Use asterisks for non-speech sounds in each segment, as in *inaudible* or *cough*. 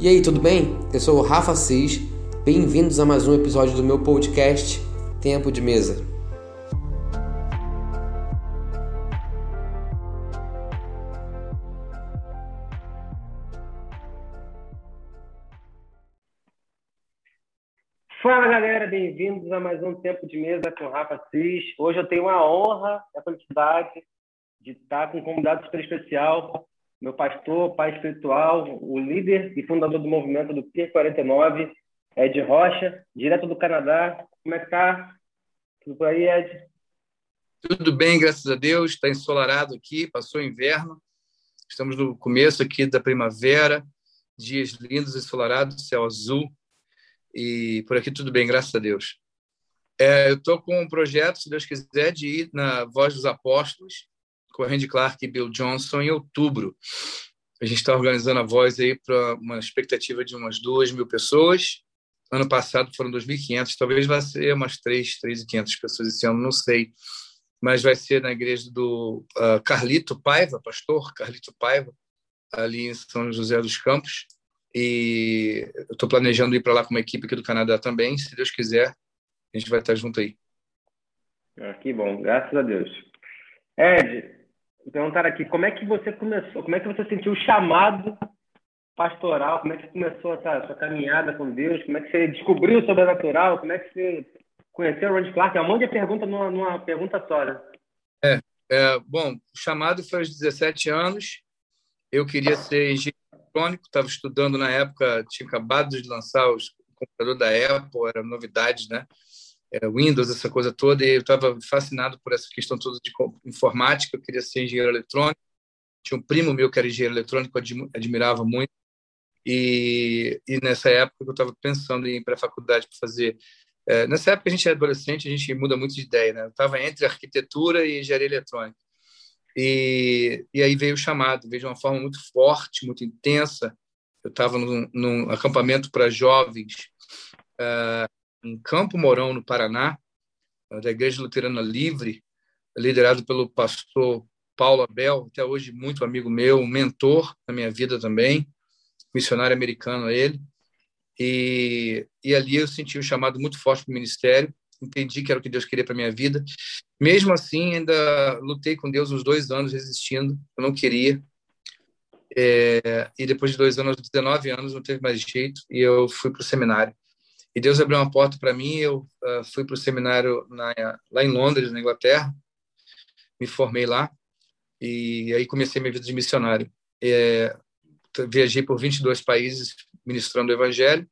E aí, tudo bem? Eu sou o Rafa Cis. Bem-vindos a mais um episódio do meu podcast Tempo de Mesa. Fala galera, bem-vindos a mais um Tempo de Mesa com o Rafa Cis. Hoje eu tenho a honra e a quantidade de estar com um convidado super especial, meu pastor, pai espiritual, o líder e fundador do movimento do P49, Ed Rocha, direto do Canadá. Como é que tá? Tudo por aí, Ed? Tudo bem, graças a Deus. Está ensolarado aqui, passou inverno. Estamos no começo aqui da primavera, dias lindos, ensolarados, céu azul. E por aqui tudo bem, graças a Deus. É, eu estou com um projeto, se Deus quiser, de ir na Voz dos Apóstolos, com Randy Clark e Bill Johnson em outubro. A gente está organizando a voz aí para uma expectativa de umas duas mil pessoas. Ano passado foram 2.500, talvez vai ser umas 3, 3.500 pessoas esse ano, não sei. Mas vai ser na igreja do uh, Carlito Paiva, pastor Carlito Paiva, ali em São José dos Campos. E eu estou planejando ir para lá com uma equipe aqui do Canadá também. Se Deus quiser, a gente vai estar junto aí. Ah, que bom, graças a Deus. Ed, perguntaram aqui, como é que você começou? Como é que você sentiu o chamado pastoral? Como é que começou essa sua caminhada com Deus? Como é que você descobriu o sobrenatural? Como é que você conheceu o Ron Clark? É um monte de pergunta numa, numa pergunta só, né? É, é, bom, o chamado foi aos 17 anos. Eu queria ser engenheiro eletrônico, estava estudando na época, tinha acabado de lançar os computador da Apple, era novidade, né? É, Windows, essa coisa toda, e eu estava fascinado por essa questão toda de informática, eu queria ser engenheiro eletrônico, tinha um primo meu que era engenheiro eletrônico, eu admirava muito, e, e nessa época eu estava pensando em ir para a faculdade para fazer... É, nessa época a gente é adolescente, a gente muda muito de ideia, né? Eu estava entre arquitetura e engenharia eletrônica. E, e aí veio o chamado, veio de uma forma muito forte, muito intensa. Eu estava num, num acampamento para jovens uh, em Campo Mourão, no Paraná, da Igreja Luterana Livre, liderado pelo pastor Paulo Abel, até hoje muito amigo meu, um mentor na minha vida também, missionário americano ele. E, e ali eu senti um chamado muito forte para o ministério, entendi que era o que Deus queria para minha vida. Mesmo assim, ainda lutei com Deus uns dois anos resistindo, eu não queria. É, e depois de dois anos, 19 anos, não teve mais jeito e eu fui para o seminário. E Deus abriu uma porta para mim. Eu uh, fui para o seminário na, lá em Londres, na Inglaterra. Me formei lá. E aí comecei minha vida de missionário. É, viajei por 22 países ministrando o evangelho.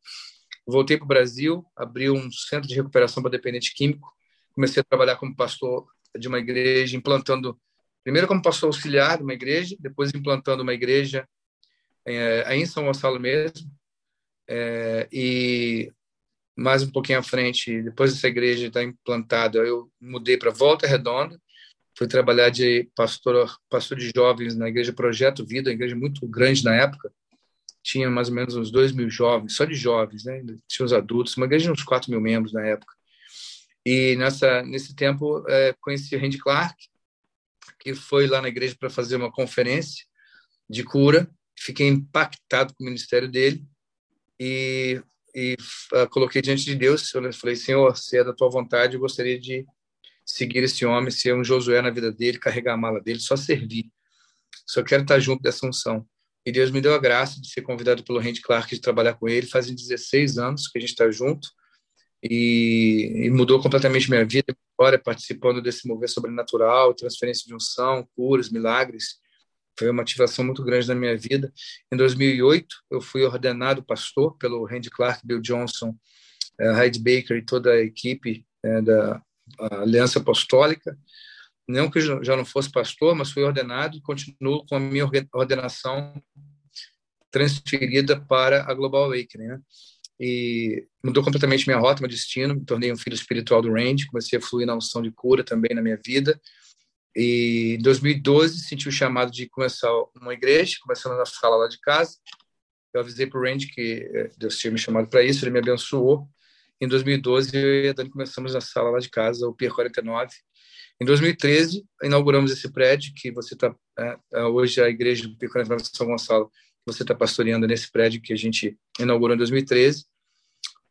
Voltei para o Brasil, abri um centro de recuperação para dependente químico. Comecei a trabalhar como pastor de uma igreja, implantando, primeiro como pastor auxiliar de uma igreja, depois implantando uma igreja é, aí em São Gonçalo mesmo. É, e mais um pouquinho à frente, depois dessa igreja estar implantada, eu mudei para Volta Redonda, fui trabalhar de pastor, pastor de jovens na igreja Projeto Vida, uma igreja muito grande na época, tinha mais ou menos uns dois mil jovens, só de jovens, né? Tinha os adultos, uma igreja de uns quatro mil membros na época. E nessa nesse tempo é, conheci o Randy Clark, que foi lá na igreja para fazer uma conferência de cura. Fiquei impactado com o ministério dele e e uh, coloquei diante de Deus. Eu falei, Senhor, se é da tua vontade, eu gostaria de seguir esse homem, ser um Josué na vida dele, carregar a mala dele, só servir. Só quero estar junto dessa unção. E Deus me deu a graça de ser convidado pelo Randy Clark de trabalhar com ele. Fazem 16 anos que a gente está junto e, e, mudou completamente minha vida, agora participando desse mover sobrenatural, transferência de unção, curas, milagres foi uma ativação muito grande na minha vida. Em 2008, eu fui ordenado pastor pelo Randy Clark, Bill Johnson, uh, Hyde Baker e toda a equipe uh, da Aliança Apostólica. Não que eu já não fosse pastor, mas fui ordenado e continuo com a minha ordenação transferida para a Global Awakening, né? E mudou completamente minha rota, meu destino, me tornei um filho espiritual do Randy, comecei a fluir na unção de cura também na minha vida, e em 2012 senti o chamado de começar uma igreja, começando na sala lá de casa. Eu avisei para o Randy que eh, Deus tinha me chamado para isso, ele me abençoou. Em 2012 eu e a Dani começamos na sala lá de casa, o Pier 49. Em 2013 inauguramos esse prédio que você está é, hoje a igreja do Pier 49 de São Gonçalo você está pastoreando nesse prédio que a gente inaugurou em 2013.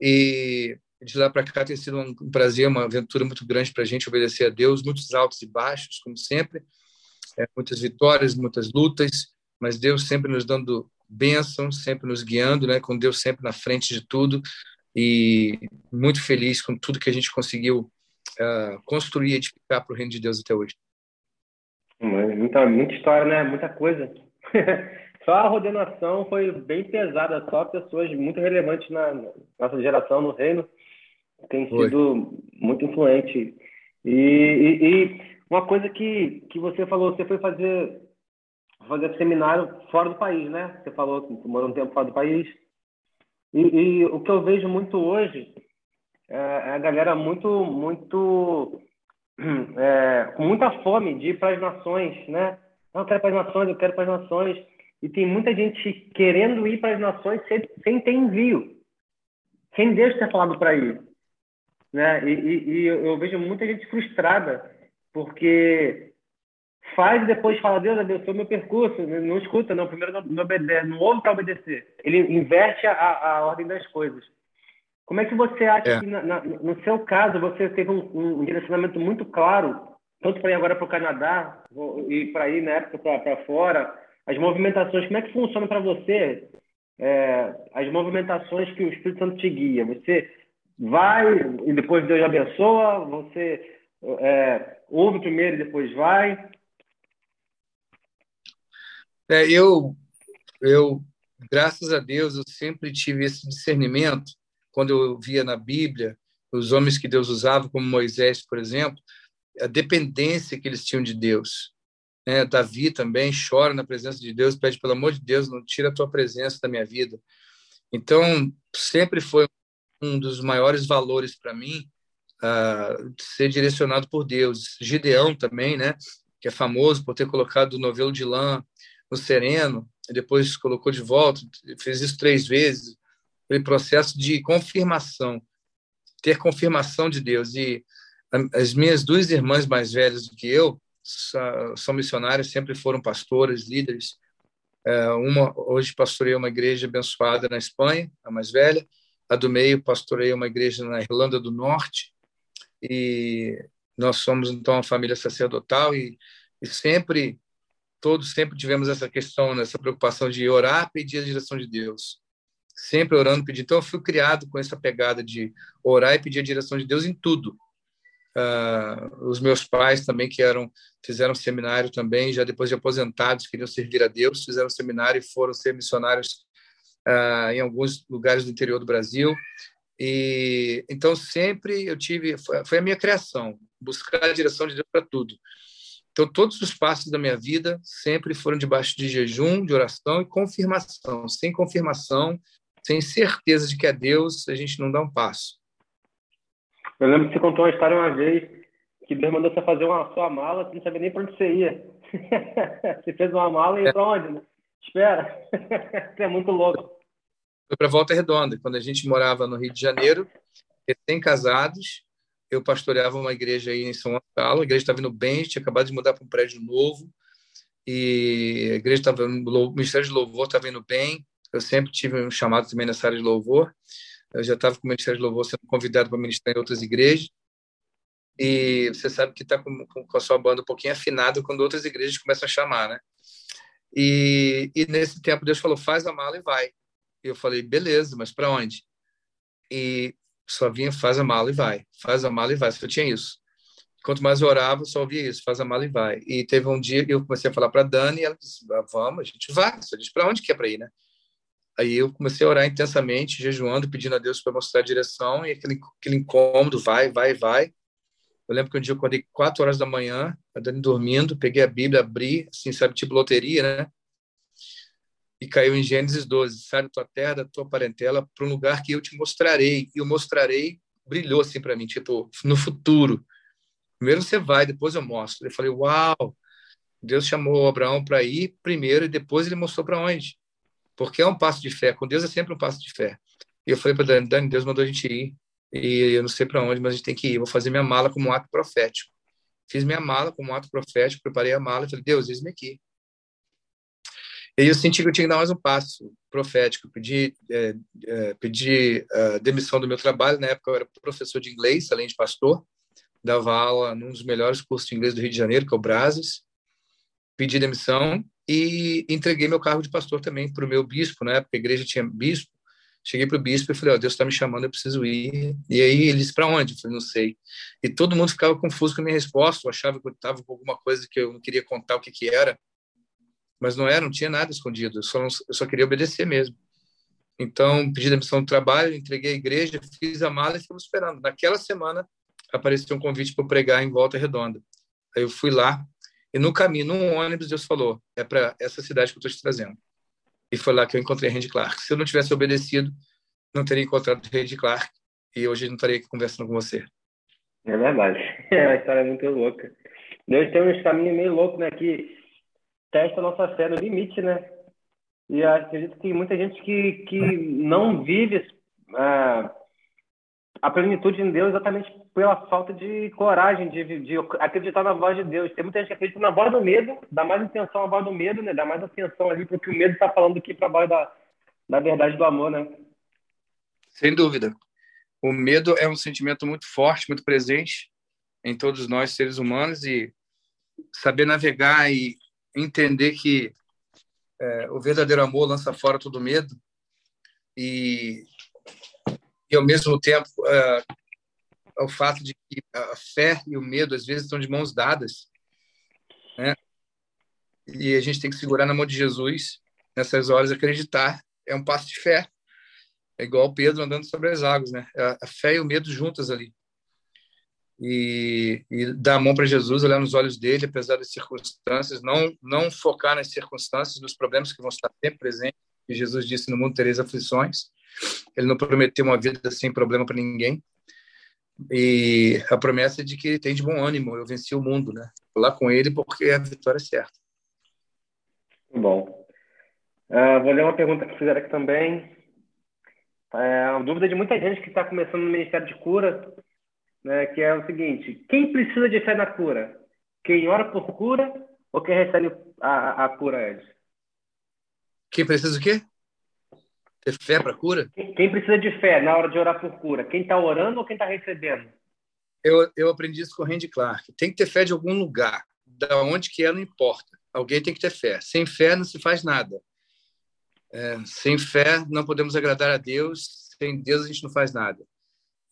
E de lá para cá tem sido um prazer, uma aventura muito grande para a gente obedecer a Deus, muitos altos e baixos, como sempre, é, muitas vitórias, muitas lutas, mas Deus sempre nos dando bênçãos, sempre nos guiando, né, com Deus sempre na frente de tudo e muito feliz com tudo que a gente conseguiu uh, construir e edificar para o reino de Deus até hoje. Muita, muita história, né? Muita coisa. *laughs* só a ordenação foi bem pesada, só pessoas muito relevantes na nossa geração no reino tem sido muito influente. E, e, e, uma coisa que, que você falou, você foi fazer fazer seminário fora do país, né? Você falou que morou um tempo fora do país. E, e o que eu vejo muito hoje é, é a galera muito muito *clears throat* é, com muita fome de ir para as nações, né? Não, eu quero para as nações, eu quero para as nações. E tem muita gente querendo ir para as nações sem, sem ter envio, sem Deus ter falado para ir. Né? E, e, e eu vejo muita gente frustrada, porque faz e depois fala, Deus abençoe meu percurso, não escuta, não, primeiro não, não obedece, não ouve para obedecer. Ele inverte a, a ordem das coisas. Como é que você acha é. que, na, na, no seu caso, você teve um, um direcionamento muito claro, tanto para ir agora para o Canadá e para ir na época para fora, as movimentações, como é que funciona para você é, as movimentações que o Espírito Santo te guia? Você vai e depois Deus abençoa, você é, ouve primeiro e depois vai? É, eu, eu, graças a Deus, eu sempre tive esse discernimento quando eu via na Bíblia os homens que Deus usava, como Moisés, por exemplo, a dependência que eles tinham de Deus. É, Davi também chora na presença de Deus, pede pelo amor de Deus, não tira a tua presença da minha vida. Então, sempre foi um dos maiores valores para mim uh, ser direcionado por Deus. Gideão também, né, que é famoso por ter colocado o novelo de lã no sereno, depois colocou de volta, fez isso três vezes aquele processo de confirmação, ter confirmação de Deus. E as minhas duas irmãs mais velhas do que eu são missionárias, sempre foram pastoras, líderes. É, uma hoje pastoreia uma igreja abençoada na Espanha, a mais velha. A do meio pastoreia uma igreja na Irlanda do Norte. E nós somos então uma família sacerdotal e, e sempre todos sempre tivemos essa questão, essa preocupação de orar, pedir a direção de Deus sempre orando, pedindo. Então, eu fui criado com essa pegada de orar e pedir a direção de Deus em tudo. Uh, os meus pais também, que eram fizeram seminário também, já depois de aposentados, queriam servir a Deus, fizeram seminário e foram ser missionários uh, em alguns lugares do interior do Brasil. E então sempre eu tive, foi, a minha criação, buscar a direção de Deus para tudo. Então, todos os passos da minha vida sempre foram debaixo de jejum, de oração e confirmação. Sem confirmação, sem certeza de que é Deus, a gente não dá um passo. Eu lembro que você contou uma história uma vez que Deus mandou você fazer uma sua mala, você não sabia nem para onde você ia. *laughs* você fez uma mala e ia é. para onde? Né? Espera. *laughs* Você é muito louco. Foi para Volta Redonda, quando a gente morava no Rio de Janeiro, recém-casados, eu pastoreava uma igreja aí em São Gonçalo, a igreja estava indo bem, tinha acabado de mudar para um prédio novo, e a igreja estava, o Ministério de Louvor estava indo bem, eu sempre tive um chamado também nessa área de louvor. Eu já estava com o Ministério de Louvor sendo convidado para ministrar em outras igrejas. E você sabe que está com, com, a sua banda um pouquinho afinada quando outras igrejas começam a chamar, né? E, e nesse tempo Deus falou: faz a mala e vai. Eu falei: beleza, mas para onde? E só vinha: faz a mala e vai, faz a mala e vai. Só tinha isso. Quanto mais eu orava, só ouvia isso: faz a mala e vai. E teve um dia que eu comecei a falar para Dani e ela disse: ah, vamos, a gente vai. Só disse: para onde que é para ir, né? Aí eu comecei a orar intensamente, jejuando, pedindo a Deus para mostrar a direção, e aquele, aquele incômodo, vai, vai, vai. Eu lembro que um dia eu acordei quatro horas da manhã, a Dani dormindo, peguei a Bíblia, abri, assim, sabe, tipo loteria, né? E caiu em Gênesis 12, sai da tua terra, da tua parentela, para um lugar que eu te mostrarei. E eu mostrarei, brilhou assim para mim, tipo, no futuro. Primeiro você vai, depois eu mostro. Eu falei, uau! Deus chamou Abraão para ir primeiro e depois ele mostrou para onde porque é um passo de fé. Com Deus é sempre um passo de fé. E eu falei para Dani, Dani, Deus mandou a gente ir, e eu não sei para onde, mas a gente tem que ir. Vou fazer minha mala como um ato profético. Fiz minha mala como um ato profético, preparei a mala e falei, Deus, eis-me aqui. E eu senti que eu tinha que dar mais um passo profético. Pedi, é, é, pedi a demissão do meu trabalho. Na época eu era professor de inglês, além de pastor. Dava aula num dos melhores cursos de inglês do Rio de Janeiro, que é o Brases. Pedi demissão e entreguei meu cargo de pastor também para o meu bispo. Na época a igreja tinha bispo. Cheguei para o bispo e falei: oh, Deus está me chamando, eu preciso ir. E aí ele disse: Para onde? Eu falei: Não sei. E todo mundo ficava confuso com a minha resposta. Achava que eu estava com alguma coisa que eu não queria contar o que, que era mas não era, não tinha nada escondido, eu só, não, eu só queria obedecer mesmo. Então, pedi demissão do trabalho, entreguei a igreja, fiz a mala e ficamos esperando. Naquela semana, apareceu um convite para pregar em Volta Redonda. Aí eu fui lá, e no caminho, num ônibus, Deus falou: é para essa cidade que eu estou te trazendo. E foi lá que eu encontrei Randy Clark. Se eu não tivesse obedecido, não teria encontrado Randy Clark, e hoje não estaria aqui conversando com você. É verdade. *laughs* É uma história muito louca. Deus tem uns caminhos meio loucos, né? Que testa a nossa fé no limite, né? E acredito que muita gente que, que não vive ah, a plenitude em Deus exatamente pela falta de coragem de, de acreditar na voz de Deus. Tem muita gente que acredita na voz do medo, dá mais atenção à voz do medo, né? Dá mais atenção ali porque o medo está falando aqui para a voz da, da verdade do amor, né? Sem dúvida. O medo é um sentimento muito forte, muito presente em todos nós, seres humanos, e saber navegar e entender que é, o verdadeiro amor lança fora todo medo e, e ao mesmo tempo é, o fato de que a fé e o medo às vezes estão de mãos dadas, né? E a gente tem que segurar na mão de Jesus nessas horas, acreditar é um passo de fé. É igual Pedro andando sobre as águas, né? A fé e o medo juntas ali e, e dar a mão para Jesus, olhar nos olhos dele, apesar das circunstâncias, não não focar nas circunstâncias, nos problemas que vão estar sempre presentes. E Jesus disse: No mundo tereis aflições. Ele não prometeu uma vida sem problema para ninguém. E a promessa é de que tem de bom ânimo. Eu venci o mundo, né? Vou lá com ele porque a vitória é certa. Bom. Uh, vou ler uma pergunta que fizeram aqui também. É uma dúvida de muita gente que está começando no Ministério de Cura né, que é o seguinte: quem precisa de fé na cura? Quem ora por cura ou quem recebe a, a cura antes? Quem precisa o quê? Ter fé para cura? Quem, quem, precisa de fé na hora de orar por cura? Quem está orando ou quem está recebendo? Eu, eu aprendi isso com o Randy Clark. Tem que ter fé de algum lugar. Da onde que é, não importa. Alguém tem que ter fé. Sem fé não se faz nada. É, sem fé não podemos agradar a Deus. Sem Deus a gente não faz nada.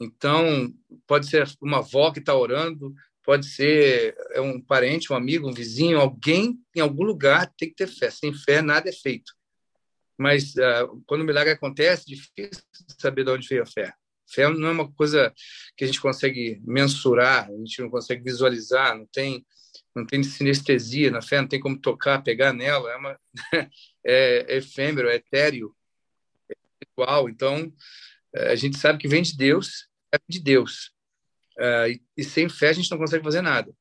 Então, pode ser uma avó que está orando, pode ser é um parente, um amigo, um vizinho, alguém em algum lugar tem que ter fé. Sem fé, nada é feito. Mas uh, quando o milagre acontece, é difícil saber de onde veio a fé. Fé não é uma coisa que a gente consegue mensurar, a gente não consegue visualizar, não tem não tem sinestesia na fé, não tem como tocar, pegar nela, é, uma, *laughs* é, é efêmero, é etéreo, é espiritual. Então, eh, a gente sabe que vem de Deus, de Deus. Uh, e, e, sem fé a gente não consegue fazer nada.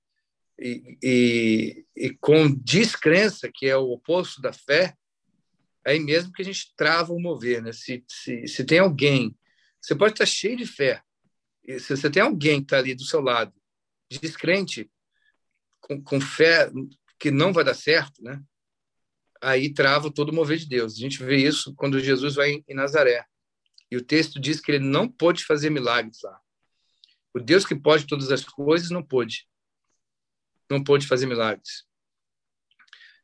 E, e, e, com descrença, que é o oposto da fé, aí mesmo que a gente trava o mover. Né? Se, se, se tem alguém, você pode estar cheio de fé, se você tem alguém que está ali do seu lado, descrente, com, com fé que não vai dar certo, né? aí trava todo o mover de Deus. A gente vê isso quando Jesus vai em Nazaré. E o texto diz que ele não pôde fazer milagres lá. O Deus que pode todas as coisas não pôde. Não pôde fazer milagres.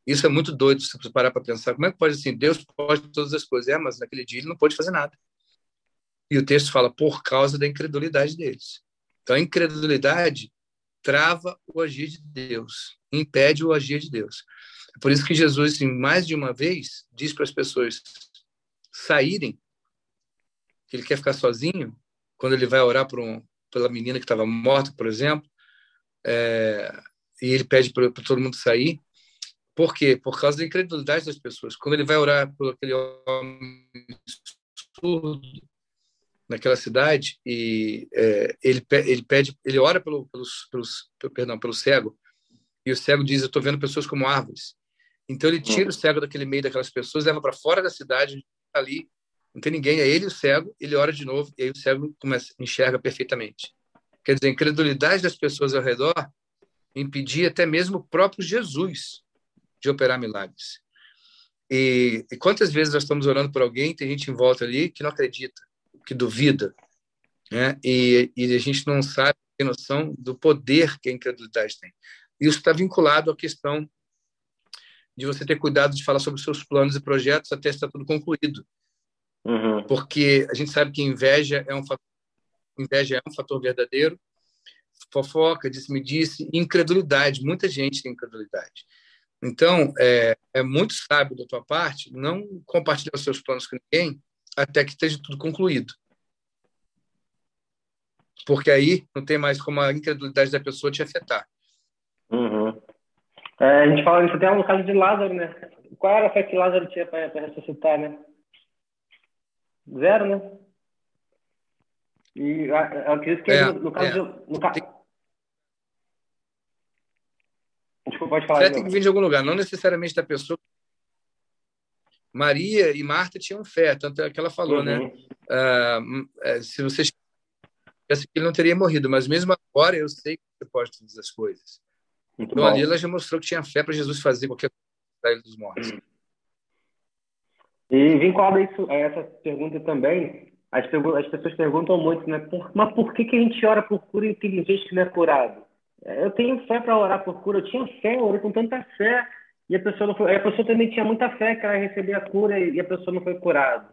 Isso é muito doido se você parar para pensar. Como é que pode assim? Deus pode todas as coisas. É, mas naquele dia ele não pôde fazer nada. E o texto fala por causa da incredulidade deles. Então a incredulidade trava o agir de Deus, impede o agir de Deus. É por isso que Jesus, assim, mais de uma vez, diz para as pessoas saírem que ele quer ficar sozinho, quando ele vai orar um, pela menina que estava morta, por exemplo, é, e ele pede para todo mundo sair. Por quê? Por causa da incredulidade das pessoas. Quando ele vai orar por aquele homem surdo naquela cidade e é, ele, ele pede, ele ora pelo, pelos, perdão, pelo cego e o cego diz: "Eu estou vendo pessoas como árvores". Então ele tira o cego daquele meio daquelas pessoas, leva para fora da cidade, ali não tem ninguém, é ele o cego, ele ora de novo e aí o cego começa, enxerga perfeitamente. Quer dizer, a incredulidade das pessoas ao redor impedia até mesmo o próprio Jesus de operar milagres. e, e, quantas vezes nós estamos orando por alguém, tem gente em volta ali que não acredita, que duvida, né? E, e a gente não sabe, tem noção do poder que a incredulidade tem. Isso está vinculado à questão de você ter cuidado de falar sobre seus planos e projetos até estar tudo concluído. Uhum. Porque a gente sabe que inveja é um fator, inveja é um fator verdadeiro, fofoca, disse-me-disse, incredulidade. Muita gente tem incredulidade. Então, é, é muito sábio da tua parte não compartilhar os seus planos com ninguém até que esteja tudo concluído. Porque aí não tem mais como a incredulidade da pessoa te afetar. Uhum. É, a gente fala isso até no caso de Lázaro, né? Qual era a fé que Lázaro tinha para ressuscitar, né? Zero, né? E eu acredito que é, no, caso é. de, no, Desculpa, pode falar. Tem que vir de algum lugar, não necessariamente da pessoa. Maria e Marta tinham fé, tanto é que ela falou, né? uhum. né? Se você ele não teria morrido, mas mesmo agora eu sei que você pode todas as coisas. Muito então bom. ali ela já mostrou que tinha fé para Jesus fazer qualquer coisa dos mortos. E vinculado a, isso, a essa pergunta também, as, as pessoas perguntam muito, né? Por, mas por que, que a gente ora por cura e tem gente que não é curado? Eu tenho fé para orar por cura. Eu tinha fé, eu orei com tanta fé. E a pessoa não foi. A pessoa também tinha muita fé que ela ia receber a cura e a pessoa não foi curada.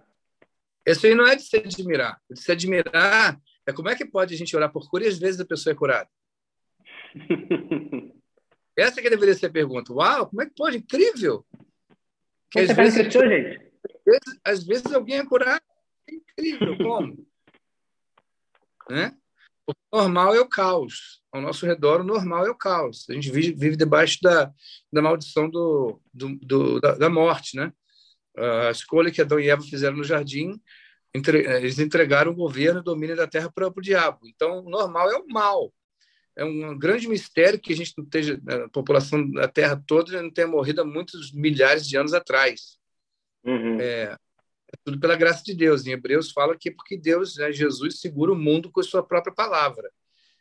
Isso aí não é de se admirar. De se admirar é como é que pode a gente orar por cura e às vezes a pessoa é curada. *laughs* Essa que deveria ser a pergunta. Uau, como é que pode? Incrível! Que às vezes, gente? Vezes, às vezes alguém é curado. É incrível, como? né? O normal é o caos. Ao nosso redor, o normal é o caos. A gente vive, vive debaixo da, da maldição do, do, do da, da, morte, né? A escolha que Adão e Eva fizeram no jardim, entre, eles entregaram o governo e o domínio da terra para o diabo. Então, o normal é o mal. É um grande mistério que a gente não esteja, a população da terra toda não tenha morrido há muitos milhares de anos atrás. Uhum. É, é tudo pela graça de Deus. Em Hebreus fala que é porque Deus, né, Jesus, segura o mundo com a sua própria palavra.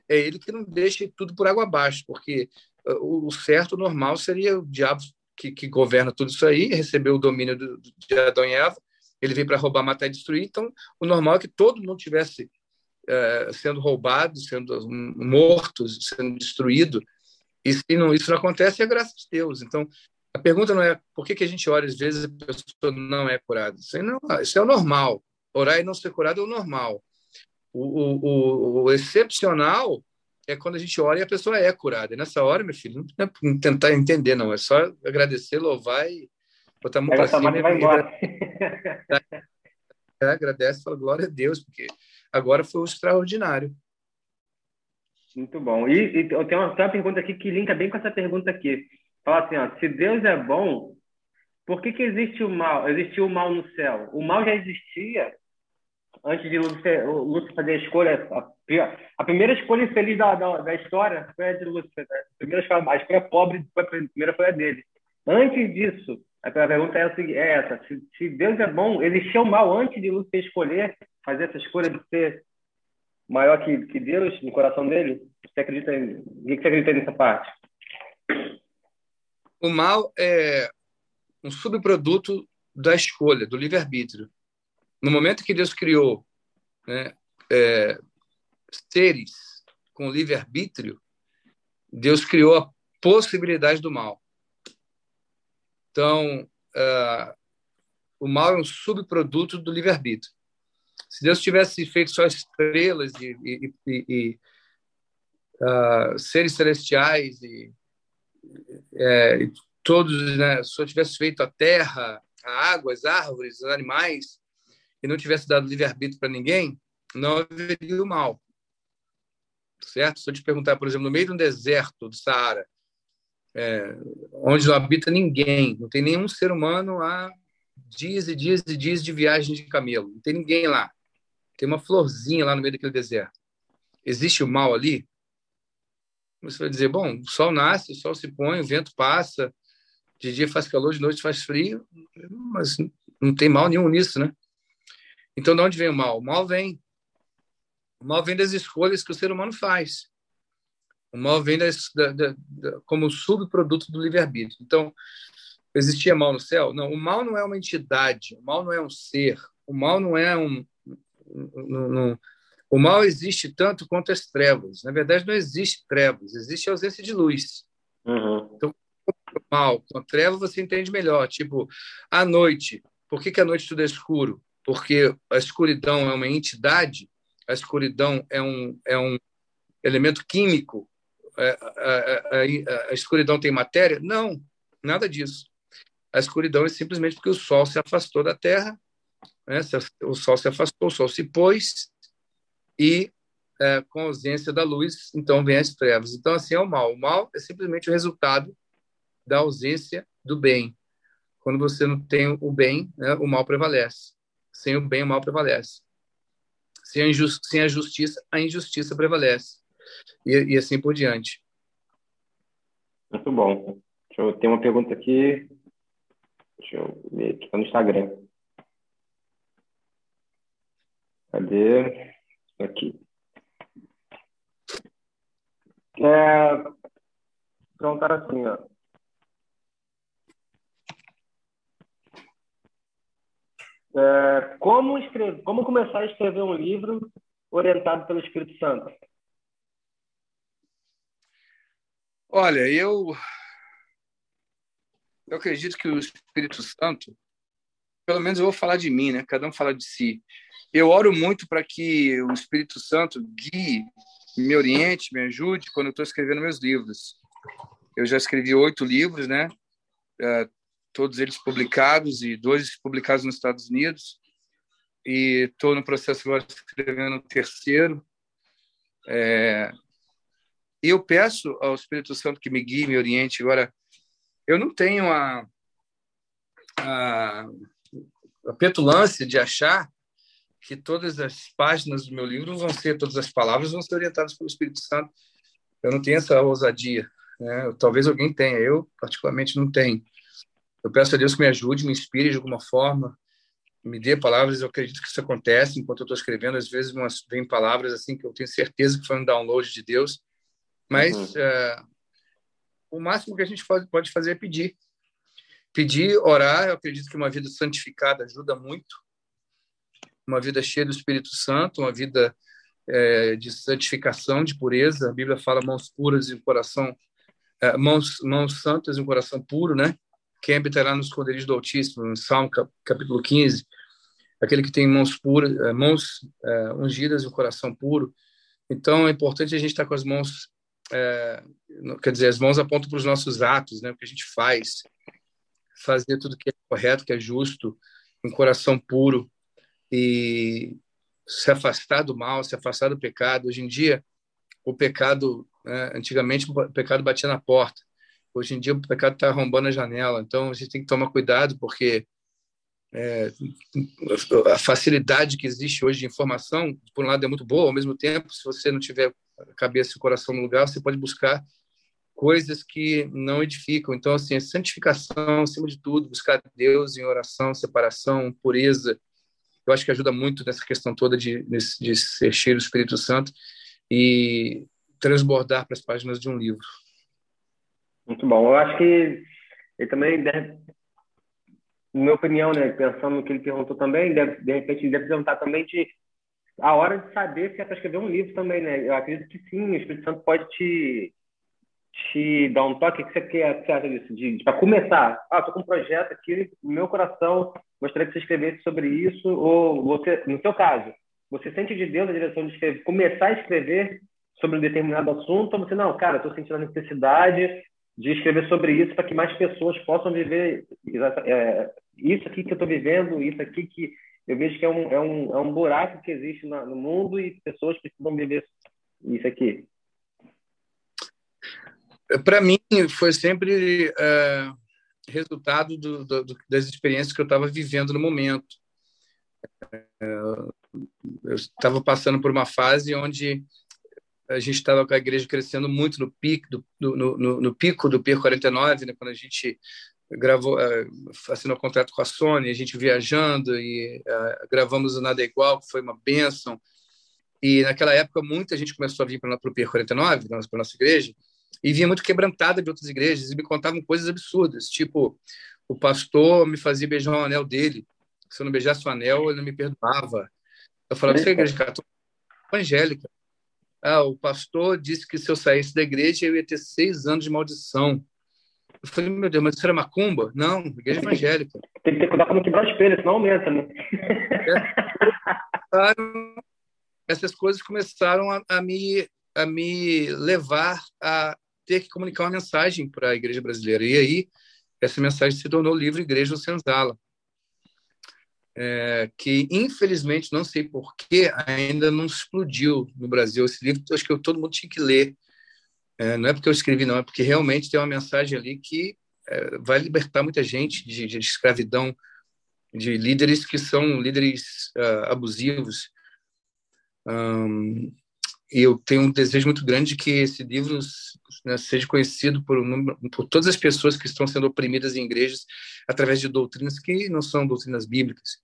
É ele que não deixa tudo por água abaixo, porque uh, o certo, o normal, seria o diabo que, que governa tudo isso aí, recebeu o domínio do, de Adão e Eva, ele veio para roubar, matar e destruir, então o normal é que todo mundo tivesse uh, sendo roubado, sendo morto, sendo destruído, e se não, isso não acontece, é graça de Deus. Então, a pergunta não é por que, que a gente ora às vezes a pessoa não é curada. Isso, não, isso é o normal. Orar e não ser curado é o normal. O, o, o, excepcional é quando a gente ora e a pessoa é curada. E nessa hora, meu filho, não é tentar entender, não. É só agradecer, louvar e botar a mão para cima. E vai embora. *laughs* É, agradece e fala glória a Deus, porque agora foi o extraordinário. Muito bom. E, e eu tenho uma, uma pergunta aqui que linka bem com essa pergunta aqui. Fala assim, ó, se Deus é bom, por que, que existe o mal? Existiu o mal no céu. O mal já existia antes de Lúcifer, Lúcifer fazer a escolha. A, a, primeira escolha infeliz da, da, da, história foi a de Lúcifer. Né? A primeira escolha, a escolha pobre, a primeira foi a dele. Antes disso, a pergunta é, é essa: se, se Deus é bom, existia o mal antes de Lúcifer escolher fazer essa escolha de ser maior que, que Deus no coração dele? Você acredita em, que você acredita nessa parte? O mal é um subproduto da escolha, do livre-arbítrio. No momento que Deus criou né, é, seres com livre-arbítrio, Deus criou a possibilidade do mal. Então, uh, o mal é um subproduto do livre-arbítrio. Se Deus tivesse feito só estrelas e, e, e, e uh, seres celestiais e é, todos, né, se eu tivesse feito a terra, a água, as árvores, os animais, e não tivesse dado livre-arbítrio para ninguém, não haveria o mal. Certo? Se eu te perguntar, por exemplo, no meio de um deserto do Saara, é, onde não habita ninguém, não tem nenhum ser humano há dias e dias e dias de viagem de camelo, não tem ninguém lá. Tem uma florzinha lá no meio daquele deserto. Existe o mal ali? Você vai dizer, bom, o sol nasce, o sol se põe, o vento passa, de dia faz calor, de noite faz frio, mas não tem mal nenhum nisso, né? Então, de onde vem o mal? O mal vem. O mal vem das escolhas que o ser humano faz. O mal vem das, da, da, da, como subproduto do livre-arbítrio. Então, existia mal no céu? Não, o mal não é uma entidade, o mal não é um ser, o mal não é um. um, um o mal existe tanto quanto as trevas. Na verdade, não existe trevas, existe ausência de luz. Uhum. Então, mal com a treva você entende melhor. Tipo, a noite. Por que, que a noite tudo é escuro? Porque a escuridão é uma entidade, a escuridão é um, é um elemento químico, a, a, a, a escuridão tem matéria? Não, nada disso. A escuridão é simplesmente porque o Sol se afastou da Terra, né? o Sol se afastou, o Sol se pôs, e é, com a ausência da luz, então vem as trevas. Então, assim é o mal. O mal é simplesmente o resultado da ausência do bem. Quando você não tem o bem, né, o mal prevalece. Sem o bem, o mal prevalece. Sem a, sem a justiça, a injustiça prevalece. E, e assim por diante. Muito bom. Deixa eu ter uma pergunta aqui. Deixa eu ver, está no Instagram. Cadê? Aqui. É, pronto, assim, ó. É, como, escrever, como começar a escrever um livro orientado pelo Espírito Santo? Olha, eu, eu acredito que o Espírito Santo, pelo menos eu vou falar de mim, né? Cada um fala de si. Eu oro muito para que o Espírito Santo guie, me oriente, me ajude quando eu estou escrevendo meus livros. Eu já escrevi oito livros, né? É, todos eles publicados e dois publicados nos Estados Unidos. E estou no processo agora de escrevendo o terceiro. É... E eu peço ao Espírito Santo que me guie, me oriente. Agora, eu não tenho a, a, a petulância de achar que todas as páginas do meu livro vão ser, todas as palavras vão ser orientadas pelo Espírito Santo. Eu não tenho essa ousadia. Né? Talvez alguém tenha, eu particularmente não tenho. Eu peço a Deus que me ajude, me inspire de alguma forma, me dê palavras. Eu acredito que isso acontece enquanto eu estou escrevendo. Às vezes vem palavras assim que eu tenho certeza que foi um download de Deus. Mas uhum. é, o máximo que a gente pode fazer é pedir. Pedir, orar. Eu acredito que uma vida santificada ajuda muito. Uma vida cheia do Espírito Santo, uma vida é, de santificação, de pureza. A Bíblia fala mãos puras e um coração, é, mãos, mãos santas e um coração puro, né? quem habitará no esconderijo do Altíssimo, no Salmo capítulo 15, aquele que tem mãos puras, eh, mãos é, ungidas e o coração puro. Então é importante a gente estar com as mãos, é, quer dizer, as mãos apontam para os nossos atos, né, o que a gente faz, fazer tudo que é correto, que é justo, um coração puro e se afastar do mal, se afastar do pecado. Hoje em dia, o pecado, né, antigamente o pecado batia na porta. Hoje em dia o pecado está arrombando a janela, então a gente tem que tomar cuidado, porque é, a facilidade que existe hoje de informação, por um lado, é muito boa, ao mesmo tempo, se você não tiver a cabeça e o coração no lugar, você pode buscar coisas que não edificam. Então, assim, a santificação, acima de tudo, buscar Deus em oração, separação, pureza, eu acho que ajuda muito nessa questão toda de, de ser cheio do Espírito Santo e transbordar para as páginas de um livro. Muito bom. Eu acho que ele também deve, na minha opinião, né, pensando no que ele perguntou também, deve, de repente ele deve perguntar também de a hora de saber se é para escrever um livro também, né? Eu acredito que sim, o Espírito Santo pode te, te dar um toque. O que você, quer, que você disso? De, de para começar, ah, estou com um projeto aqui no meu coração, gostaria que você escrevesse sobre isso, ou você, no seu caso, você sente de Deus a direção de escrever, começar a escrever sobre um determinado assunto, ou você, não, cara, estou sentindo a necessidade, de escrever sobre isso para que mais pessoas possam viver é, isso aqui que eu estou vivendo, isso aqui que eu vejo que é um, é um, é um buraco que existe no mundo e pessoas precisam viver isso aqui. Para mim, foi sempre é, resultado do, do, das experiências que eu estava vivendo no momento. É, eu estava passando por uma fase onde a gente estava com a igreja crescendo muito no pico do, no, no, no pico do P49, né, quando a gente gravou, uh, assinou contrato com a Sony, a gente viajando e uh, gravamos o Nada Igual, que foi uma benção. E naquela época muita gente começou a vir para o P49, para nossa igreja, e vinha muito quebrantada de outras igrejas e me contavam coisas absurdas, tipo o pastor me fazia beijar o anel dele. Se eu não beijasse o anel, ele não me perdoava. Eu falava, você é igreja católica? Evangélica. Ah, o pastor disse que se eu saísse da igreja, eu ia ter seis anos de maldição. Eu falei, meu Deus, mas isso era macumba? Não, igreja evangélica. Tem que ter cuidado para não quebrar o espelho, senão aumenta, né? Essas coisas começaram a, a, me, a me levar a ter que comunicar uma mensagem para a igreja brasileira. E aí, essa mensagem se tornou o livro Igreja Senzala, é, que infelizmente, não sei porquê, ainda não explodiu no Brasil. Esse livro, acho que todo mundo tinha que ler. É, não é porque eu escrevi, não, é porque realmente tem uma mensagem ali que é, vai libertar muita gente de, de, escravidão, de líderes que são líderes uh, abusivos. Um, e eu tenho um desejo muito grande de que esse livro né, seja conhecido por, por, todas as pessoas que estão sendo oprimidas em igrejas através de doutrinas que não são doutrinas bíblicas.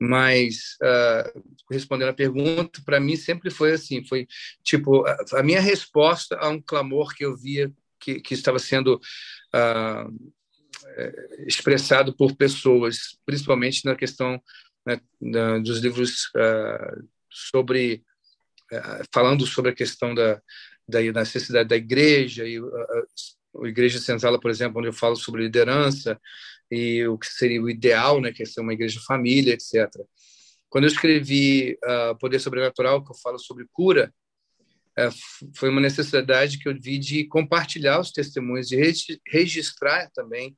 Mas, uh, respondendo a pergunta, para mim sempre foi assim, foi tipo, a, a, minha resposta a um clamor que eu via que, que estava sendo uh, expressado por pessoas, principalmente na questão né, da, dos livros uh, sobre, falando sobre a questão da, da necessidade da igreja e a, a Igreja Senzala, por exemplo, onde eu falo sobre liderança, e o que seria o ideal, né, que é ser uma igreja família, etc. Quando eu escrevi uh, Poder Sobrenatural, que eu falo sobre cura, uh, foi uma necessidade que eu vi de compartilhar os testemunhos, de registrar também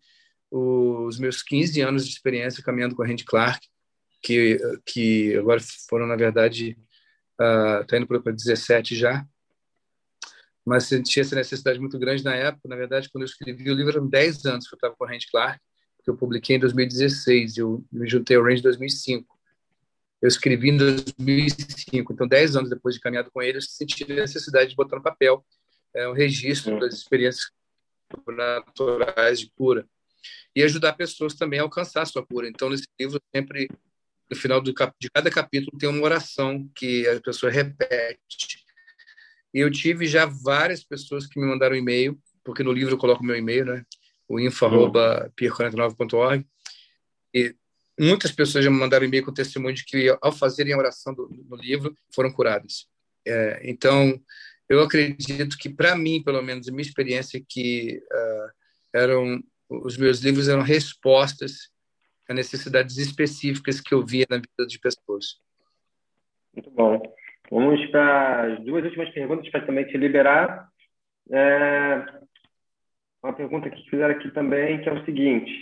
os meus 15 anos de experiência caminhando com a Randy Clark, que, que agora foram, na verdade, está uh, indo para 17 já, mas senti essa necessidade muito grande na época. Na verdade, quando eu escrevi o livro, eram 10 anos que eu estava com a Randy Clark, que eu publiquei em 2016, eu me juntei ao Range em 2005. Eu escrevi em 2005, então 10 anos depois de caminhado com ele, eu senti a necessidade de botar no papel é, um registro uhum. das experiências naturais de cura e ajudar pessoas também a alcançar a sua cura. Então, nesse livro, sempre no final do, de cada capítulo tem uma oração que a pessoa repete. E eu tive já várias pessoas que me mandaram e-mail, porque no livro eu coloco meu e-mail, né? o info.pier49.org. E muitas pessoas já me mandaram e-mail com testemunho de que, ao fazerem a oração do, no livro, foram curadas. É, então, eu acredito que, para mim, pelo menos, a minha experiência, é que uh, eram os meus livros eram respostas a necessidades específicas que eu via na vida de pessoas. Muito bom. Vamos para as duas últimas perguntas para também te liberar. É, uma pergunta que fizeram aqui também, que é o seguinte.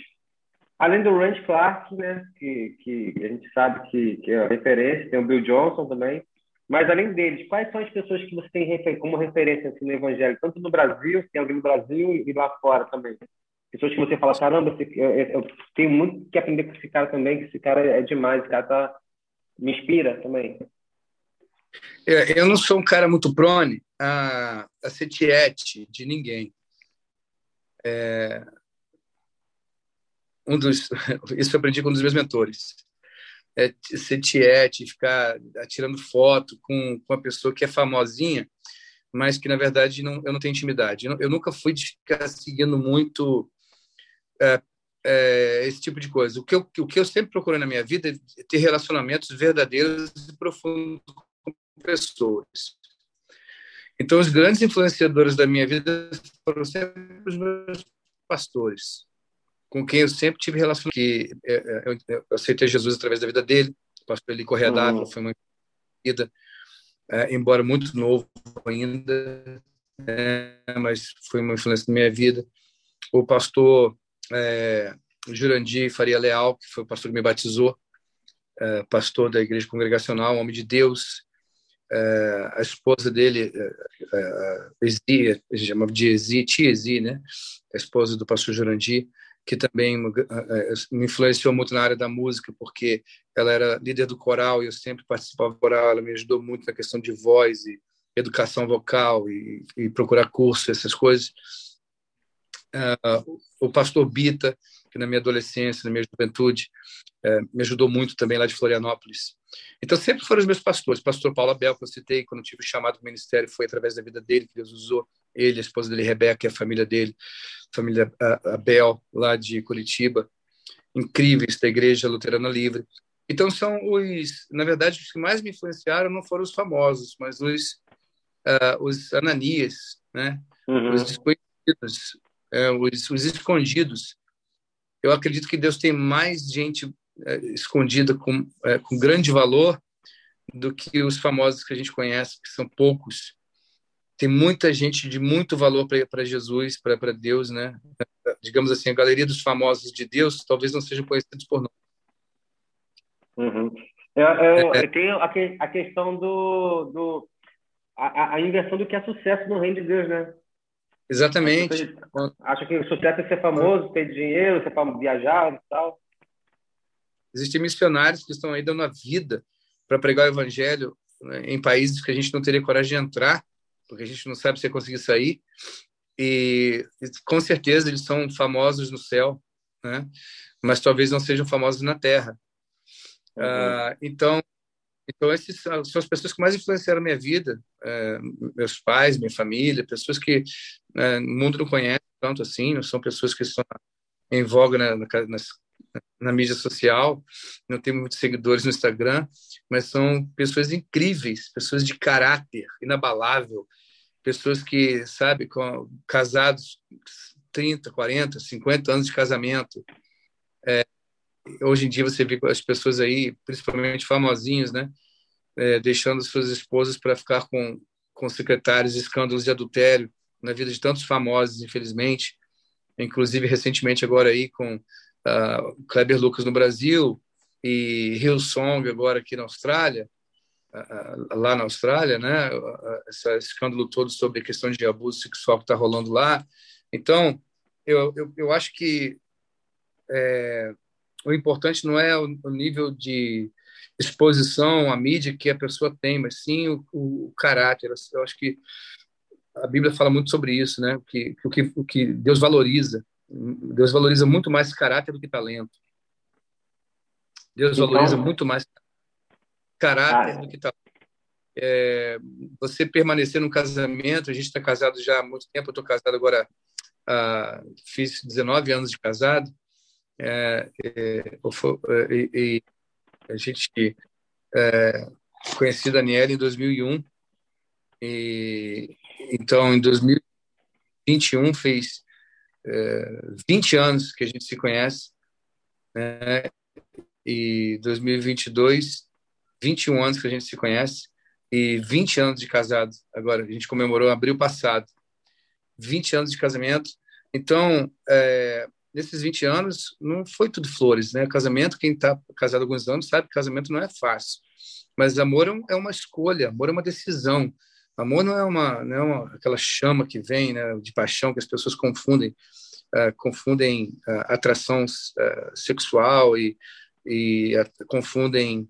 Além do Randy Clark, né, que, que a gente sabe que, que é referência, tem o Bill Johnson também, mas além deles, quais são as pessoas que você tem como referência assim, no Evangelho, tanto no Brasil, tem alguém no Brasil e lá fora também? Pessoas que você fala, caramba, eu, eu tenho muito que aprender com esse cara também, que esse cara é demais, esse cara tá, me inspira também. Eu não sou um cara muito prone a, a ser tiete de ninguém é, um dos, *laughs* isso eu aprendi com um dos meus mentores. É ser tiete, ficar tirando foto com, com uma pessoa que é famosinha, mas que, na verdade, não, eu não tenho intimidade. Eu, eu nunca fui de ficar seguindo muito é, é, esse tipo de coisa. O que, eu, o que eu sempre procurei na minha vida é ter relacionamentos verdadeiros e profundos com pessoas. Então, os grandes influenciadores da minha vida foram sempre os meus pastores, com quem eu sempre tive relação. Que é, é, eu, eu aceitei Jesus através da vida dele. O pastor Eli Correia uhum. foi uma vida, é, embora muito novo ainda, é, mas foi uma influência na minha vida. O pastor é, Jurandir Faria Leal, que foi o pastor que me batizou, é, pastor da igreja congregacional, homem de Deus, é, a esposa dele, é, é, Ezi, a gente chama de Ezi, tia Ezi, né? A esposa do pastor Jurandir, que também me influenciou muito na área da música, porque ela era líder do coral e eu sempre participava do coral. Ela me ajudou muito na questão de voz e educação vocal e, e procurar curso, essas coisas. Uh, o pastor Bita, que na minha adolescência, na minha juventude, uh, me ajudou muito também lá de Florianópolis. Então, sempre foram os meus pastores. Pastor Paulo Abel, que eu citei, quando tive o chamado do ministério, foi através da vida dele que Deus usou ele, a esposa dele, Rebeca, e a família dele. família Abel, lá de Curitiba, incríveis da Igreja Luterana Livre. Então, são os, na verdade, os que mais me influenciaram não foram os famosos, mas os, uh, os Ananias, né? Uhum. os desconhecidos, uh, os, os escondidos. Eu acredito que Deus tem mais gente uh, escondida com, é, com grande valor do que os famosos que a gente conhece, que são poucos. Tem muita gente de muito valor para Jesus, para Deus, né? Digamos assim, a galeria dos famosos de Deus talvez não sejam conhecidos por nós. Uhum. Eu, eu, é. eu, tenho a, que, a questão do, do a, a, inversão do que é sucesso no reino de Deus, né? Exatamente. Acho que o sucesso é ser famoso, ter dinheiro, ser viajar e tal. Existem missionários que estão aí dando a vida para pregar o evangelho né, em países que a gente não teria coragem de entrar, porque a gente não sabe se vai conseguir sair. E, e com certeza eles são famosos no céu, né? mas talvez não sejam famosos na terra. Uhum. Uh, então, então esses são as pessoas que mais influenciaram a minha vida, uh, meus pais, minha família, pessoas que uh, o mundo não conhece tanto assim, não são pessoas que estão em voga na, na, na mídia social, não tem muitos seguidores no Instagram, mas são pessoas incríveis, pessoas de caráter inabalável, pessoas que, sabe, com, casados 30, 40, 50 anos de casamento. É, hoje em dia você vê as pessoas aí, principalmente famosinhos, né, é, deixando suas esposas para ficar com, com secretários, escândalos de adultério na vida de tantos famosos, infelizmente. Inclusive, recentemente, agora aí com uh, Kleber Lucas no Brasil e Hillsong agora aqui na Austrália, uh, lá na Austrália, né? Esse escândalo todo sobre a questão de abuso sexual que está rolando lá. Então, eu, eu, eu acho que é, o importante não é o, o, nível de exposição à mídia que a pessoa tem, mas sim o, o, caráter. Eu acho que a Bíblia fala muito sobre isso, né? Que, o, que, o que Deus valoriza Deus valoriza muito mais caráter do que talento. Deus então, valoriza muito mais caráter ah, do que talento. É, você permanecer num casamento, a gente está casado já há muito tempo, eu estou casado agora, ah, fiz 19 anos de casado, é, é, é e, a gente é, conheci Daniela em 2001, e, então em 2021 fez é, 20 anos que a gente se conhece, né? e 2022, 21 anos que a gente se conhece, e 20 anos de casado. Agora, a gente comemorou abril passado. 20 anos de casamento. Então, é, nesses 20 anos, não foi tudo flores, né? Casamento, quem está casado alguns anos sabe que casamento não é fácil. Mas amor é, é uma escolha, amor é uma decisão. Amor não é uma, não é uma, aquela chama que vem né, de paixão que as pessoas confundem, uh, confundem uh, atração uh, sexual e, e confundem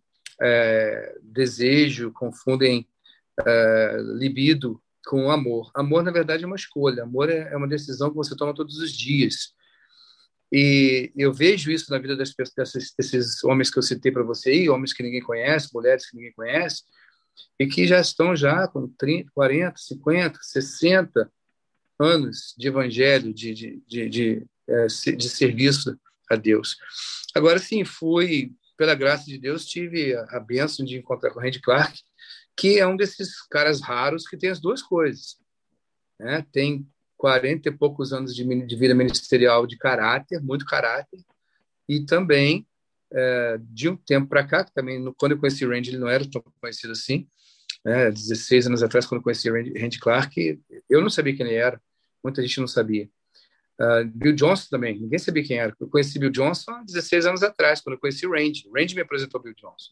desejo, confundem libido com amor. Amor, na verdade, é uma escolha. Amor é, é uma decisão que você toma todos os dias. E eu vejo isso na vida das pessoas, desses homens que eu citei para você aí, homens que ninguém conhece, mulheres que ninguém conhece, e que já estão já com 30, 40, 50, 60 anos de evangelho, de, de, de, de, é, de serviço a Deus. Agora, sim, fui, pela graça de Deus, tive a, bênção de encontrar com o Randy Clark, que é um desses caras raros que tem as duas coisas. Né? Tem 40 e poucos anos de, de vida ministerial de caráter, muito caráter, e também é, de um tempo para cá, que também, quando eu conheci o Randy, ele não era tão conhecido assim, né, 16 anos atrás, quando eu conheci o Randy, Randy Clark, eu não sabia quem ele era, muita gente não sabia. Uh, Bill Johnson também, ninguém sabia quem era. Eu conheci Bill Johnson há 16 anos atrás, quando eu conheci o Randy. O Randy me apresentou Bill Johnson.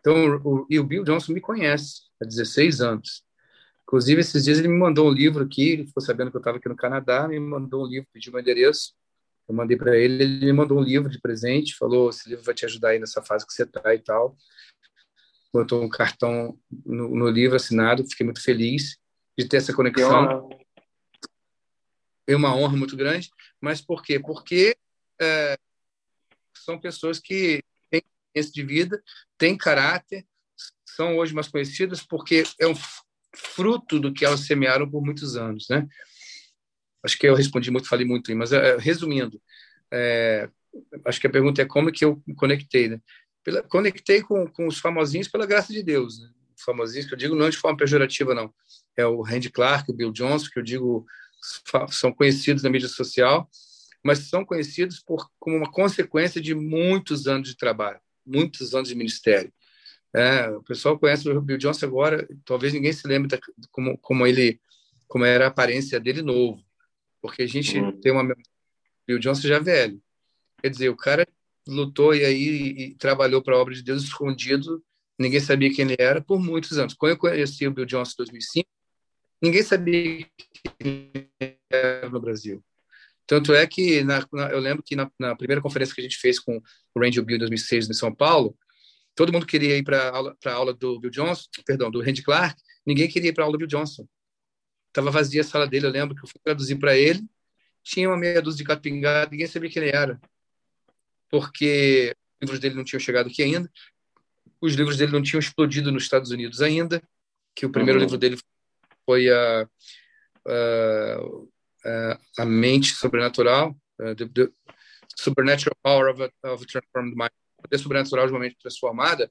Então, o, e o Bill Johnson me conhece há 16 anos. Inclusive, esses dias ele me mandou um livro aqui, ele ficou sabendo que eu estava aqui no Canadá, me mandou um livro, pediu meu endereço. Eu mandei para ele, ele me mandou um livro de presente, falou: esse livro vai te ajudar aí nessa fase que você está e tal. Botou um cartão no, no, livro assinado, fiquei muito feliz de ter essa conexão. É uma honra muito grande, mas por quê? Porque é, são pessoas que têm experiência de vida, têm caráter, são hoje mais conhecidas porque é um fruto do que elas semearam por muitos anos, né? Acho que eu respondi muito, falei muito, mas é, resumindo, é, acho que a pergunta é como que eu me conectei, né? Pela, conectei com, com os famosinhos pela graça de Deus, né? Famosinhos que eu digo não de forma pejorativa, não. É o Randy Clark, o Bill Johnson, que eu digo são conhecidos na mídia social, mas são conhecidos por como uma consequência de muitos anos de trabalho, muitos anos de ministério. É, o pessoal conhece o Bill Johnson agora, talvez ninguém se lembre como, como ele, como era a aparência dele novo, porque a gente uhum. tem uma Bill Johnson já velho. Quer dizer, o cara lutou e aí e trabalhou para a obra de Deus escondido, ninguém sabia quem ele era por muitos anos. Quando eu conheci o Bill Johnson em 2005, ninguém sabia quem ele era no Brasil. Tanto é que na, na, eu lembro que na, na, primeira conferência que a gente fez com o Randy Bill em 2006 em São Paulo, todo mundo queria ir para aula, a aula do Bill Johnson, perdão, do Randy Clark, ninguém queria ir para a aula do Bill Johnson. Estava vazia a sala dele, eu lembro que eu fui traduzir para ele, tinha uma meia dúzia de gato pingado, ninguém sabia quem ele era, porque os livros dele não tinham chegado aqui ainda, os livros dele não tinham explodido nos Estados Unidos ainda, que o primeiro uhum. livro dele foi a, a uh, a mente sobrenatural, uh, the, the, supernatural power of a, of a transformed mind, poder sobrenatural de uma mente transformada,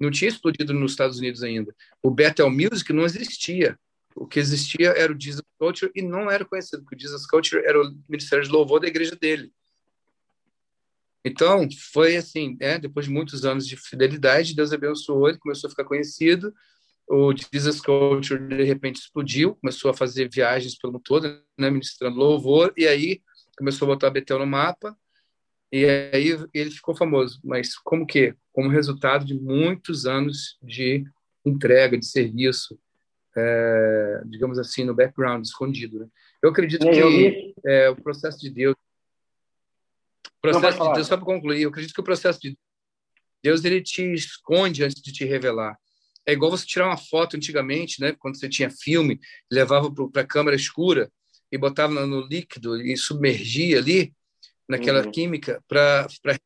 não tinha explodido nos Estados Unidos ainda. O Bethel Music não existia. O que existia era o Jesus Culture e não era conhecido, porque o Jesus Culture era o ministério de louvor da igreja dele. Então, foi assim, né, depois de muitos anos de fidelidade, Deus abençoou, ele começou a ficar conhecido, o Jesus Culture de repente explodiu, começou a fazer viagens pelo mundo todo, né, ministrando louvor, e aí começou a botar Betel no mapa, e aí ele ficou famoso. Mas como que? Como resultado de muitos anos de entrega, de serviço, é, digamos assim, no background, escondido. Né? Eu acredito que eu é, o processo de Deus, processo de Deus, só para concluir, eu acredito que o processo de Deus ele te esconde antes de te revelar. É igual você tirar uma foto antigamente, né? Quando você tinha filme, levava para a câmera escura e botava no líquido e submergia ali naquela uhum. química para a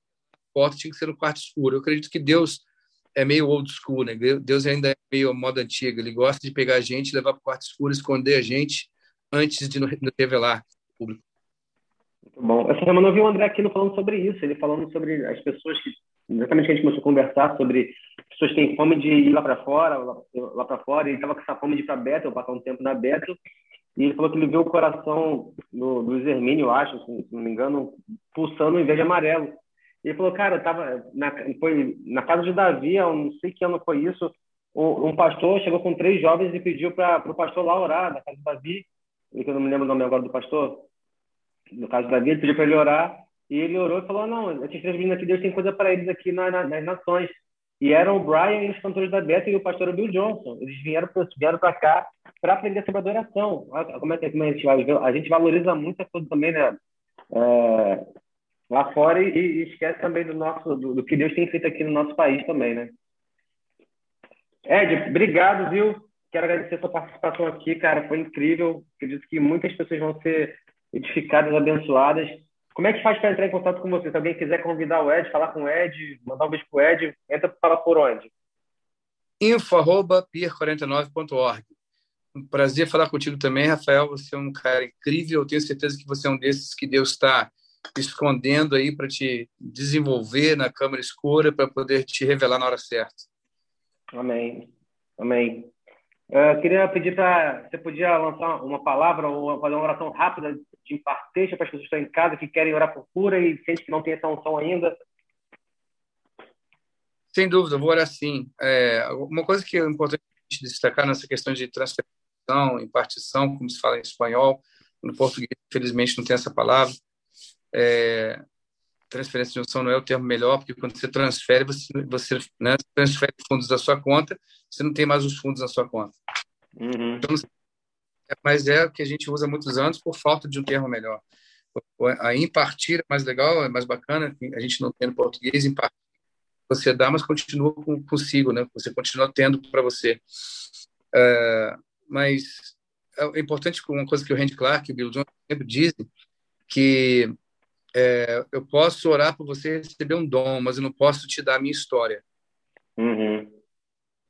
foto tinha que ser no quarto escuro. Eu acredito que Deus é meio old school, né? Deus ainda é meio moda antiga. Ele gosta de pegar a gente, levar para o quarto escuro, esconder a gente antes de nos revelar ao público. Muito bom. Essa semana eu vi o André Aquino falando sobre isso. Ele falando sobre as pessoas que exatamente a gente começou a conversar sobre pessoas que têm fome de ir lá para fora, lá, lá para fora, ele estava com essa fome de ir para Betel, passar um tempo na Betel, e ele falou que ele viu o coração do, do Zermínio, eu acho, se não me engano, pulsando em verde amarelo. Ele falou, cara, tava na, foi na casa de Davi, eu não sei que ano foi isso, um pastor chegou com três jovens e pediu para o pastor lá orar, na casa de Davi, eu não me lembro o nome agora do pastor, no caso de Davi, ele pediu para ele orar, e ele orou e falou: Não, esses três meninos aqui, Deus tem coisa para eles aqui na, na, nas nações. E eram o Brian e os cantores da Beta e o pastor Bill Johnson. Eles vieram para cá para aprender sobre adoração. Como é que, a gente A gente valoriza muito a coisa também, né? É, lá fora e, e, esquece também do nosso do, do, que Deus tem feito aqui no nosso país também, né? Ed, obrigado, viu? Quero agradecer a sua participação aqui, cara. Foi incrível. Acredito que muitas pessoas vão ser edificadas, abençoadas. Como é que faz para entrar em contato com você? Se alguém quiser convidar o Ed, falar com o Ed, mandar um beijo para o Ed, entra para falar por onde? info.pier49.org. Um prazer falar contigo também, Rafael. Você é um cara incrível. Eu tenho certeza que você é um desses que Deus está escondendo aí para te desenvolver na câmara escura, para poder te revelar na hora certa. Amém. Amém. Eu queria pedir para você podia lançar uma palavra ou fazer uma oração rápida de imparteixa para as pessoas que estão em casa, que querem orar por cura e gente que não tem essa unção ainda? Sem dúvida, vou orar sim. É, uma coisa que é importante destacar nessa questão de transferência, impartição, como se fala em espanhol, no português, infelizmente, não tem essa palavra. É, transferência de unção não é o termo melhor, porque quando você transfere, você, você né, transfere fundos da sua conta, você não tem mais os fundos na sua conta. Uhum. Então, mas é o que a gente usa há muitos anos por falta de um termo melhor. A impartir é mais legal, é mais bacana, a gente não tem no português, impartir. Você dá, mas continua consigo, né? Você continua tendo para você. É, mas é importante, uma coisa que o Randy Clark e o Bill Johnson sempre dizem, que é, eu posso orar por você receber um dom, mas eu não posso te dar a minha história. Uhum.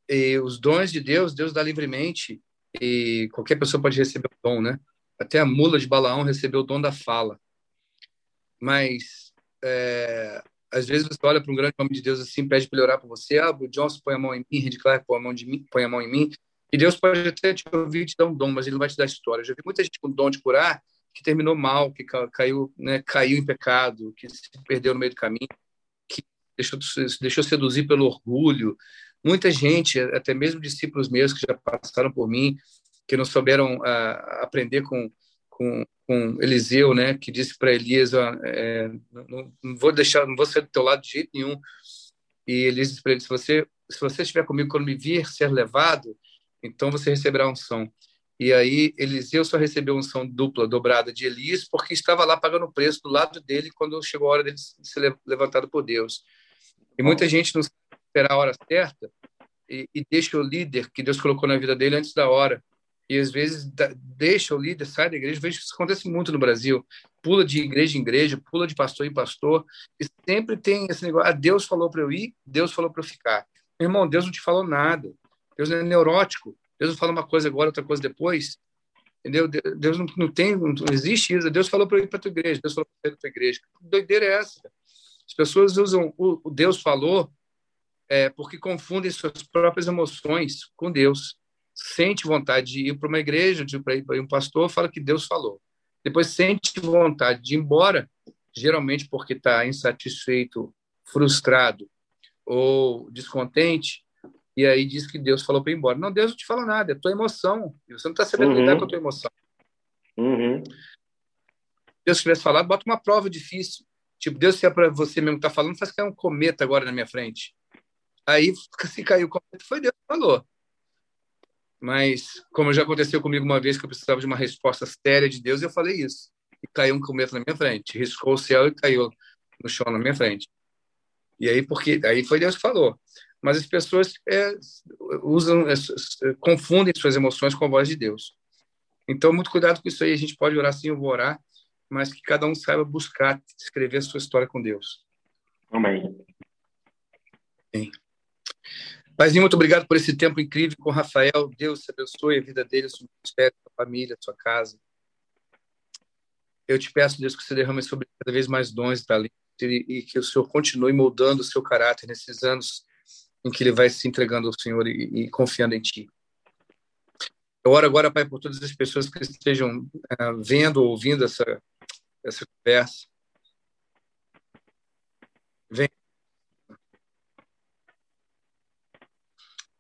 E os dons de Deus, Deus dá livremente e qualquer pessoa pode receber o dom, né? Até a mula de Balaão recebeu o dom da fala. Mas é, às vezes você olha para um grande homem de Deus assim, pede para ele orar por você, ah, o Johnson põe a mão em mim, Randy Clark põe a mão, de mim, põe a mão em mim, e Deus pode até te ouvir e te dar um dom, mas ele não vai te dar história. Eu já vi muita gente com dom de curar que terminou mal, que caiu, né, caiu em pecado, que se perdeu no meio do caminho, que deixou, deixou seduzir pelo orgulho. Muita gente, até mesmo discípulos meus que já passaram por mim, que não souberam uh, aprender com, com, com Eliseu, né, que disse para Elias, é, não, não, vou deixar, não vou sair do teu lado de jeito nenhum. E Elias disse para ele, se você se você estiver comigo quando me vir ser levado, então você receberá unção. E aí Eliseu só recebeu unção dupla, dobrada de Elias, porque estava lá pagando o preço do lado dele quando chegou a hora dele ser levantado por Deus. E muita gente não espera a hora certa e, e deixa o líder que Deus colocou na vida dele antes da hora. E às vezes deixa o líder, sai da igreja. Vejo que isso acontece muito no Brasil. Pula de igreja em igreja, pula de pastor em pastor. E sempre tem esse negócio: ah, Deus falou para eu ir, Deus falou para eu ficar. Meu irmão, Deus não te falou nada. Deus é neurótico. Deus não fala uma coisa agora, outra coisa depois. Entendeu? Deus não, não tem, não existe isso. Deus falou para ir para a tua igreja, Deus falou para ir para a tua igreja. Que doideira é essa? As pessoas usam o, o Deus falou é, porque confundem suas próprias emoções com Deus. Sente vontade de ir para uma igreja, de ir para um pastor, fala que Deus falou. Depois sente vontade de ir embora, geralmente porque está insatisfeito, frustrado ou descontente, e aí diz que Deus falou para ir embora. Não, Deus não te fala nada, é tua emoção. E você não está sabendo uhum. lidar com a tua emoção. Uhum. Deus tivesse falado, bota uma prova difícil. Tipo, Deus, se é para você mesmo que está falando, faz cair um cometa agora na minha frente. Aí, *laughs* se caiu o cometa, foi Deus que falou. Mas, como já aconteceu comigo uma vez que eu precisava de uma resposta séria de Deus, eu falei isso. E caiu um cometa na minha frente. Riscou o céu e caiu no chão na minha frente. E aí, porque aí foi Deus que falou mas as pessoas é, usam, é, confundem suas emoções com a voz de Deus. Então, muito cuidado com isso aí. A gente pode orar sim, eu vou orar, mas que cada um saiba buscar escrever a sua história com Deus. Amém. Sim. Paizinho, muito obrigado por esse tempo incrível com o Rafael. Deus te abençoe a vida dele, a sua ministério, a sua família, a sua casa. Eu te peço, Deus, que você derrame sobre cada vez mais dons e talentos e que o Senhor continue moldando o seu caráter nesses anos em que ele vai se entregando ao Senhor e, e confiando em Ti. Eu oro agora, Pai, por todas as pessoas que estejam uh, vendo ou ouvindo essa, essa conversa. Vem.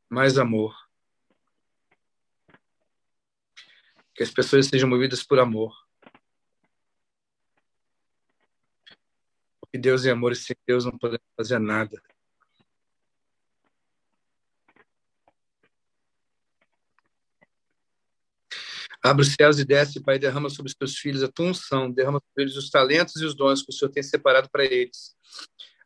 Mais amor. Que as pessoas sejam movidas por amor. Porque Deus é amor e sem Deus não podemos fazer nada. Abre os céus e desce, Pai, derrama sobre os teus filhos a tua unção, derrama sobre eles os talentos e os dons que o Senhor tem separado para eles.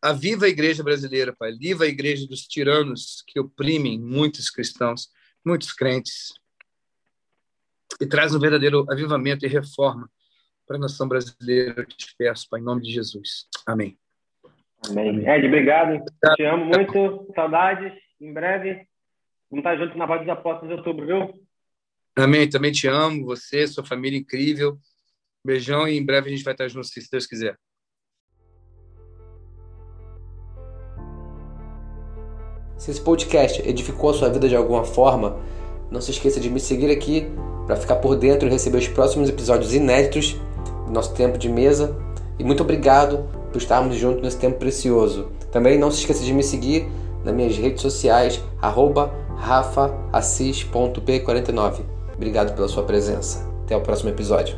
Aviva a igreja brasileira, Pai. Viva a igreja dos tiranos que oprimem muitos cristãos, muitos crentes. E traz um verdadeiro avivamento e reforma para a nação brasileira. Eu te peço, Pai, em nome de Jesus. Amém. Amém. Ed, obrigado. Te amo muito. Saudades. Em breve. Vamos estar juntos na Voz dos Apóstolos de outubro, viu? Amém. Também te amo, você, sua família incrível. Beijão e em breve a gente vai estar junto, se Deus quiser. Se esse podcast edificou a sua vida de alguma forma, não se esqueça de me seguir aqui para ficar por dentro e receber os próximos episódios inéditos do nosso tempo de mesa. E muito obrigado por estarmos juntos nesse tempo precioso. Também não se esqueça de me seguir nas minhas redes sociais, arroba rafaassis.p49. Obrigado pela sua presença. Até o próximo episódio.